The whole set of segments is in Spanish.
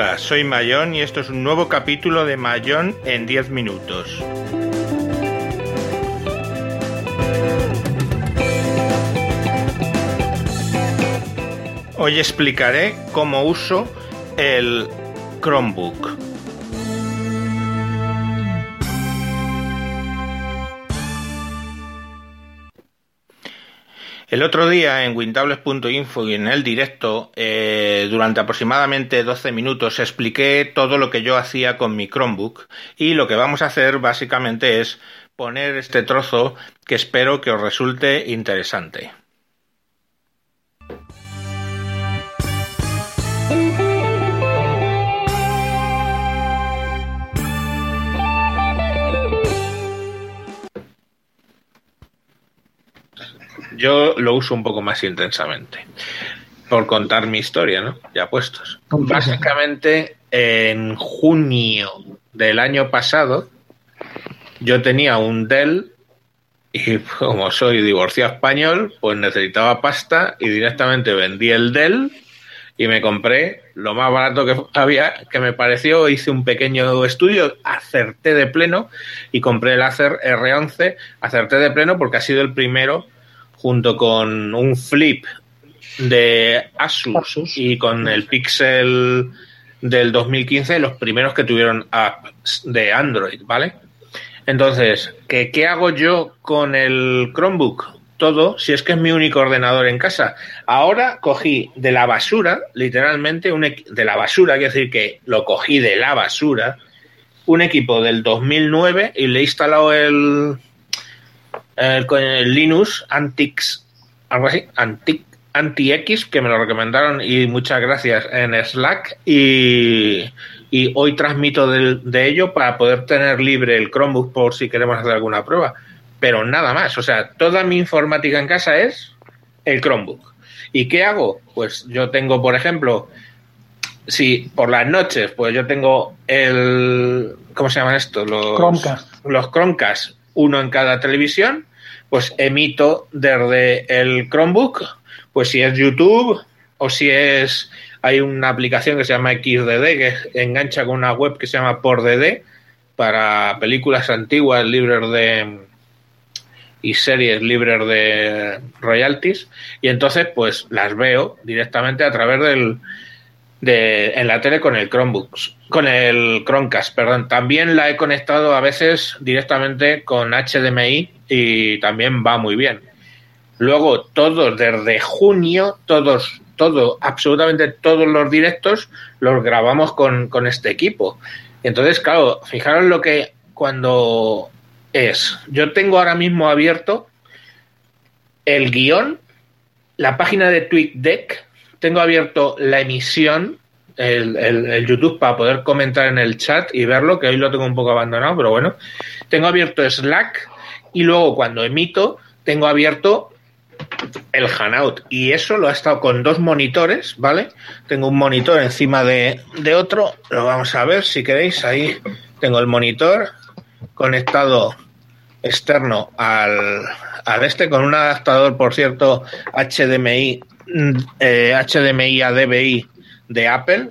Hola, soy Mayón y esto es un nuevo capítulo de Mayón en 10 minutos. Hoy explicaré cómo uso el Chromebook. El otro día en wintables.info y en el directo, eh, durante aproximadamente 12 minutos, expliqué todo lo que yo hacía con mi Chromebook y lo que vamos a hacer básicamente es poner este trozo que espero que os resulte interesante. Yo lo uso un poco más intensamente. Por contar mi historia, ¿no? Ya puestos. Básicamente, en junio del año pasado, yo tenía un Dell y como soy divorciado español, pues necesitaba pasta y directamente vendí el Dell y me compré lo más barato que había, que me pareció, hice un pequeño estudio, acerté de pleno y compré el Acer R11, acerté de pleno porque ha sido el primero junto con un flip de Asus, y con el Pixel del 2015, los primeros que tuvieron apps de Android, ¿vale? Entonces, ¿qué, ¿qué hago yo con el Chromebook? Todo, si es que es mi único ordenador en casa. Ahora cogí de la basura, literalmente, un de la basura, quiero decir que lo cogí de la basura, un equipo del 2009 y le he instalado el, con el Linux Antix, algo así, Anti, Anti-X, que me lo recomendaron y muchas gracias en Slack. Y, y hoy transmito de, de, ello para poder tener libre el Chromebook por si queremos hacer alguna prueba. Pero nada más, o sea, toda mi informática en casa es el Chromebook. ¿Y qué hago? Pues yo tengo, por ejemplo, si por las noches, pues yo tengo el. ¿Cómo se llaman esto? Los Chromecast. Los Chromecast, uno en cada televisión pues emito desde el Chromebook, pues si es YouTube o si es hay una aplicación que se llama XDD que engancha con una web que se llama PorDD para películas antiguas libres de y series libres de royalties. Y entonces pues las veo directamente a través del de, en la tele con el Chromebook, con el Chromecast, perdón. También la he conectado a veces directamente con HDMI y también va muy bien. Luego, todos desde junio, todos, todo, absolutamente todos los directos los grabamos con, con este equipo. Entonces, claro, fijaros lo que cuando es. Yo tengo ahora mismo abierto el guion, la página de TweetDeck, tengo abierto la emisión, el, YouTube para poder comentar en el chat y verlo, que hoy lo tengo un poco abandonado, pero bueno. Tengo abierto Slack y luego cuando emito tengo abierto el Hanout y eso lo ha estado con dos monitores, ¿vale? Tengo un monitor encima de, de otro, lo vamos a ver si queréis, ahí tengo el monitor conectado externo al, al este con un adaptador, por cierto, HDMI eh, HDMI a DVI de Apple,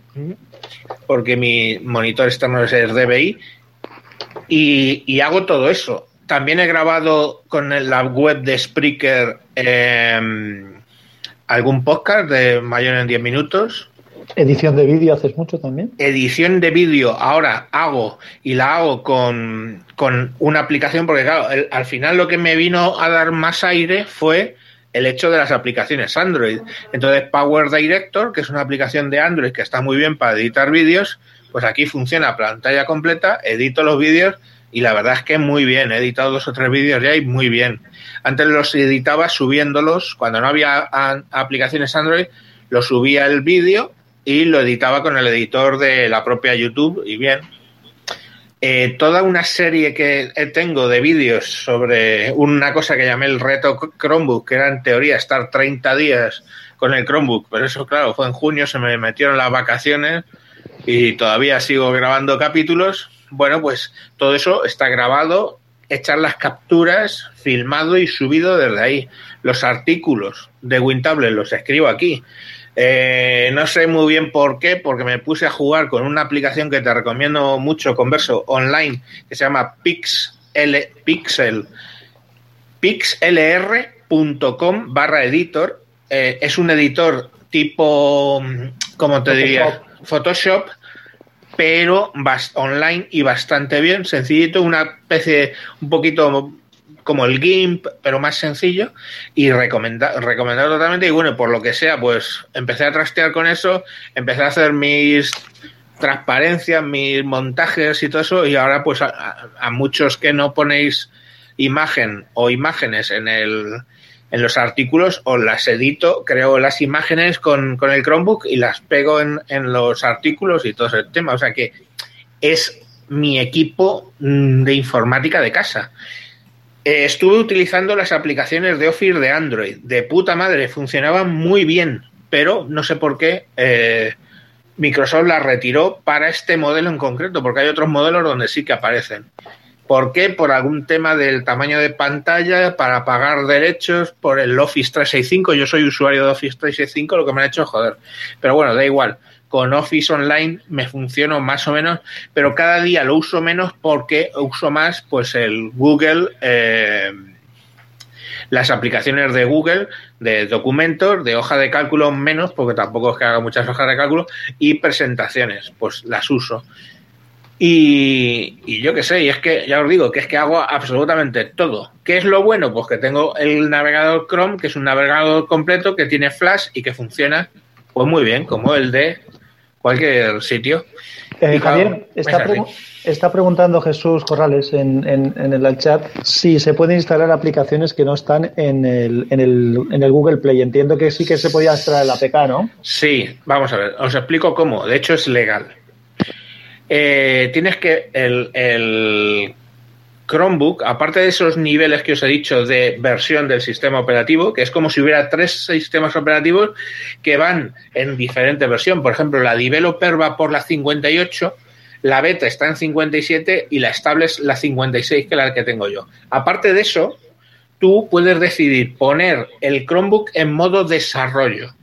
porque mi monitor externo es DVI, y, y, hago todo eso. También he grabado con la web de Spreaker eh, algún podcast de mayor en 10 minutos. ¿Edición de vídeo haces mucho también? Edición de vídeo ahora hago y la hago con, con una aplicación, porque claro, el, al final lo que me vino a dar más aire fue el hecho de las aplicaciones Android. Entonces, Power Director, que es una aplicación de Android que está muy bien para editar vídeos, pues aquí funciona pantalla completa, edito los vídeos y la verdad es que muy bien. He editado dos o tres vídeos ya y muy bien. Antes los editaba subiéndolos, cuando no había aplicaciones Android, lo subía el vídeo y lo editaba con el editor de la propia YouTube y bien. Eh, toda una serie que tengo de vídeos sobre una cosa que llamé el reto Chromebook, que era en teoría estar 30 días con el Chromebook, pero eso claro, fue en junio, se me metieron las vacaciones y todavía sigo grabando capítulos. Bueno, pues todo eso está grabado, echar las capturas, filmado y subido desde ahí. Los artículos de Wintable los escribo aquí. Eh, no sé muy bien por qué, porque me puse a jugar con una aplicación que te recomiendo mucho, converso, online, que se llama Pixel, Pixel, pixlr.com barra editor. Eh, es un editor tipo, como te diría, Photoshop, pero online y bastante bien, sencillito, una especie un poquito como el GIMP, pero más sencillo, y recomendado totalmente. Y bueno, por lo que sea, pues empecé a trastear con eso, empecé a hacer mis transparencias, mis montajes y todo eso, y ahora pues a, muchos que no ponéis imagen o imágenes en el en los artículos o las edito, creo las imágenes con, con el Chromebook y las pego en, en, los artículos y todo ese tema. O sea que es mi equipo mm, de informática de casa. Eh, estuve utilizando las aplicaciones de Office de Android. De puta madre, funcionaban muy bien, pero no sé por qué eh, Microsoft las retiró para este modelo en concreto, porque hay otros modelos donde sí que aparecen. ¿Por qué? Por algún tema del tamaño de pantalla, para pagar derechos, por el Office 365. Yo soy usuario de Office 365, lo que me ha hecho joder. Pero bueno, da igual. Con Office Online me funciona más o menos, pero cada día lo uso menos porque uso más pues el Google, eh, las aplicaciones de Google, de documentos, de hoja de cálculo menos, porque tampoco es que haga muchas hojas de cálculo, y presentaciones, pues las uso. Y, y, yo qué sé, y es que ya os digo que es que hago absolutamente todo. ¿Qué es lo bueno? Pues que tengo el navegador Chrome, que es un navegador completo que tiene Flash y que funciona pues muy bien, como el de cualquier sitio. Eh, Javier, está, pre está, preguntando Jesús Corrales en, en, en, el chat si se pueden instalar aplicaciones que no están en el, en, el, en el Google Play. Entiendo que sí que se podía instalar la APK, ¿no? Sí, vamos a ver, os explico cómo. De hecho, es legal eh, tienes que el, el, Chromebook, aparte de esos niveles que os he dicho de versión del sistema operativo, que es como si hubiera tres sistemas operativos que van en diferente versión. Por ejemplo, la developer va por la 58, la beta está en 57 y la estable es la 56, que es la que tengo yo. Aparte de eso, tú puedes decidir poner el Chromebook en modo desarrollo.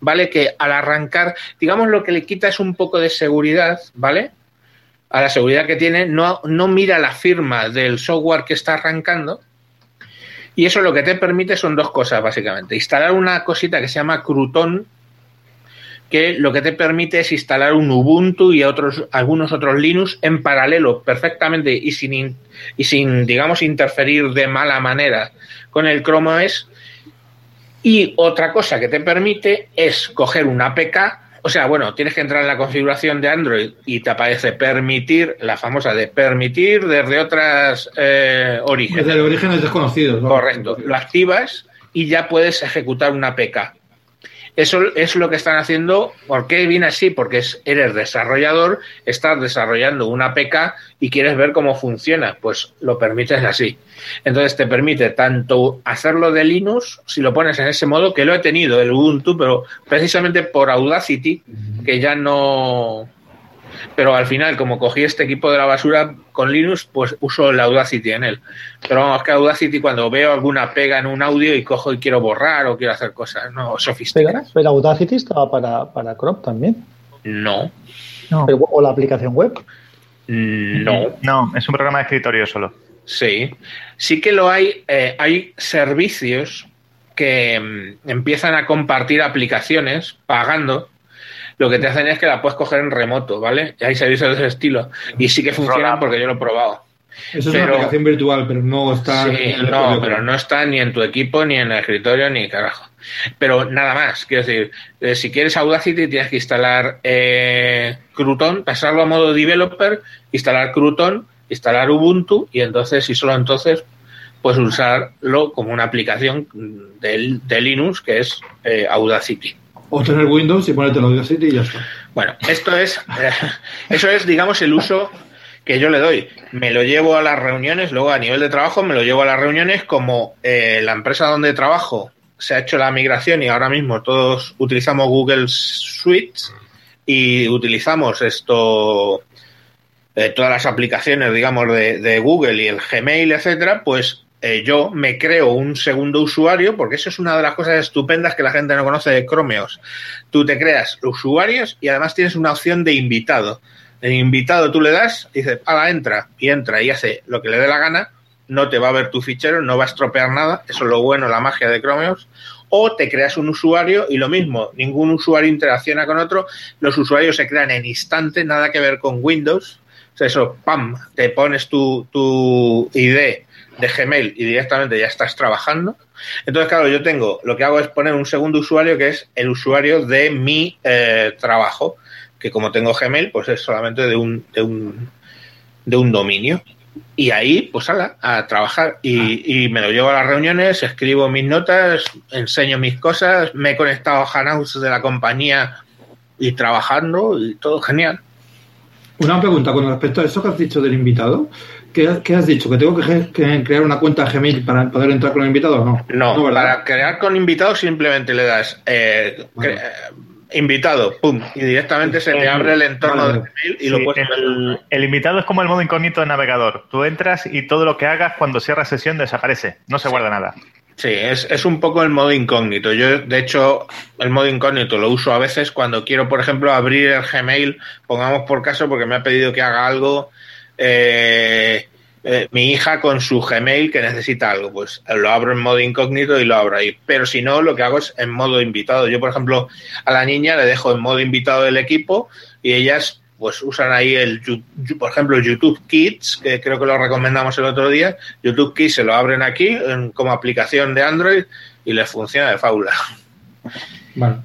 ¿Vale? Que al arrancar, digamos, lo que le quita es un poco de seguridad, ¿vale? A la seguridad que tiene, no, no mira la firma del software que está arrancando. Y eso lo que te permite son dos cosas, básicamente. Instalar una cosita que se llama Crouton, que lo que te permite es instalar un Ubuntu y otros, algunos otros Linux en paralelo, perfectamente y sin, y sin, digamos, interferir de mala manera con el Chrome OS. Y otra cosa que te permite es coger una APK o sea, bueno, tienes que entrar en la configuración de Android y te aparece permitir, la famosa de permitir desde otras eh, orígenes. Desde orígenes desconocidos. ¿no? Correcto. Lo activas y ya puedes ejecutar una APK. Eso es lo que están haciendo. ¿Por qué viene así? Porque es, eres desarrollador, estás desarrollando una APK y quieres ver cómo funciona. Pues lo permites así. Entonces te permite tanto hacerlo de Linux, si lo pones en ese modo, que lo he tenido el Ubuntu, pero precisamente por Audacity, que ya no, pero al final, como cogí este equipo de la basura con Linux, pues uso el Audacity en él. Pero vamos, que Audacity cuando veo alguna pega en un audio y cojo y quiero borrar o quiero hacer cosas no sofisticadas. Pero, Audacity estaba para, para Chrome también. No. no. ¿O la aplicación web? No. No, es un programa de escritorio solo. Sí. Sí que lo hay. Eh, hay servicios que mm, empiezan a compartir aplicaciones pagando lo que te hacen es que la puedes coger en remoto, ¿vale? Y hay servicios de ese estilo. Y sí que funcionan porque yo lo he probado. Eso es una aplicación virtual, pero no está. Sí, no, pero no está ni en tu equipo, ni en el escritorio, ni carajo. Pero nada más, quiero decir, eh, si quieres Audacity tienes que instalar eh, Crouton, pasarlo a modo developer, instalar Crouton, instalar Ubuntu y entonces, y solo entonces, pues usarlo como una aplicación de, de Linux que es eh, Audacity. O tener Windows y ponerte los Audacity y ya está. Bueno, esto es, eh, eso es, digamos, el uso que yo le doy. Me lo llevo a las reuniones, luego a nivel de trabajo me lo llevo a las reuniones como eh, la empresa donde trabajo se ha hecho la migración y ahora mismo todos utilizamos Google Suite y utilizamos esto, eh, todas las aplicaciones, digamos, de, Google y el Gmail, etcétera, pues eh, yo me creo un segundo usuario, porque eso es una de las cosas estupendas que la gente no conoce de Chromeos. Tú te creas usuarios y además tienes una opción de invitado. El invitado tú le das y dices, ah, entra, y entra y hace lo que le dé la gana, no te va a ver tu fichero, no va a estropear nada, eso es lo bueno, la magia de Chromeos o te creas un usuario y lo mismo, ningún usuario interacciona con otro, los usuarios se crean en instante, nada que ver con Windows, o sea, eso, pam, te pones tu, tu ID de Gmail y directamente ya estás trabajando. Entonces, claro, yo tengo, lo que hago es poner un segundo usuario que es el usuario de mi eh, trabajo, que como tengo Gmail, pues es solamente de un, de un, de un dominio. Y ahí, pues ala, a trabajar. Y, y, me lo llevo a las reuniones, escribo mis notas, enseño mis cosas, me he conectado a Hangouts de la compañía y trabajando y todo genial. Una pregunta con respecto a eso que has dicho del invitado. ¿Qué, has dicho? ¿Que tengo que, crear una cuenta Gmail para poder entrar con el invitado o no? No, para crear con invitado simplemente le das eh, invitado, pum, y directamente se te abre el entorno de Gmail y lo puedes el, el, invitado es como el modo incógnito del navegador. Tú entras y todo lo que hagas cuando cierras sesión desaparece, no se guarda nada. Sí, es, es, un poco el modo incógnito. Yo, de hecho, el modo incógnito lo uso a veces cuando quiero, por ejemplo, abrir el Gmail, pongamos por caso, porque me ha pedido que haga algo eh, eh, mi hija con su Gmail que necesita algo, pues lo abro en modo incógnito y lo abro ahí. Pero si no, lo que hago es en modo invitado. Yo, por ejemplo, a la niña le dejo en modo invitado del equipo y ellas pues usan ahí el, por ejemplo, YouTube Kids, que creo que lo recomendamos el otro día. YouTube Kids se lo abren aquí como aplicación de Android y les funciona de faula. Vale.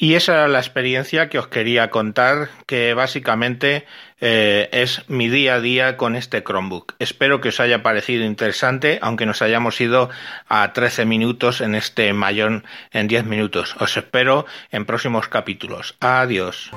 Y esa era la experiencia que os quería contar, que básicamente eh, es mi día a día con este Chromebook. Espero que os haya parecido interesante, aunque nos hayamos ido a 13 minutos en este mayón en 10 minutos. Os espero en próximos capítulos. Adiós.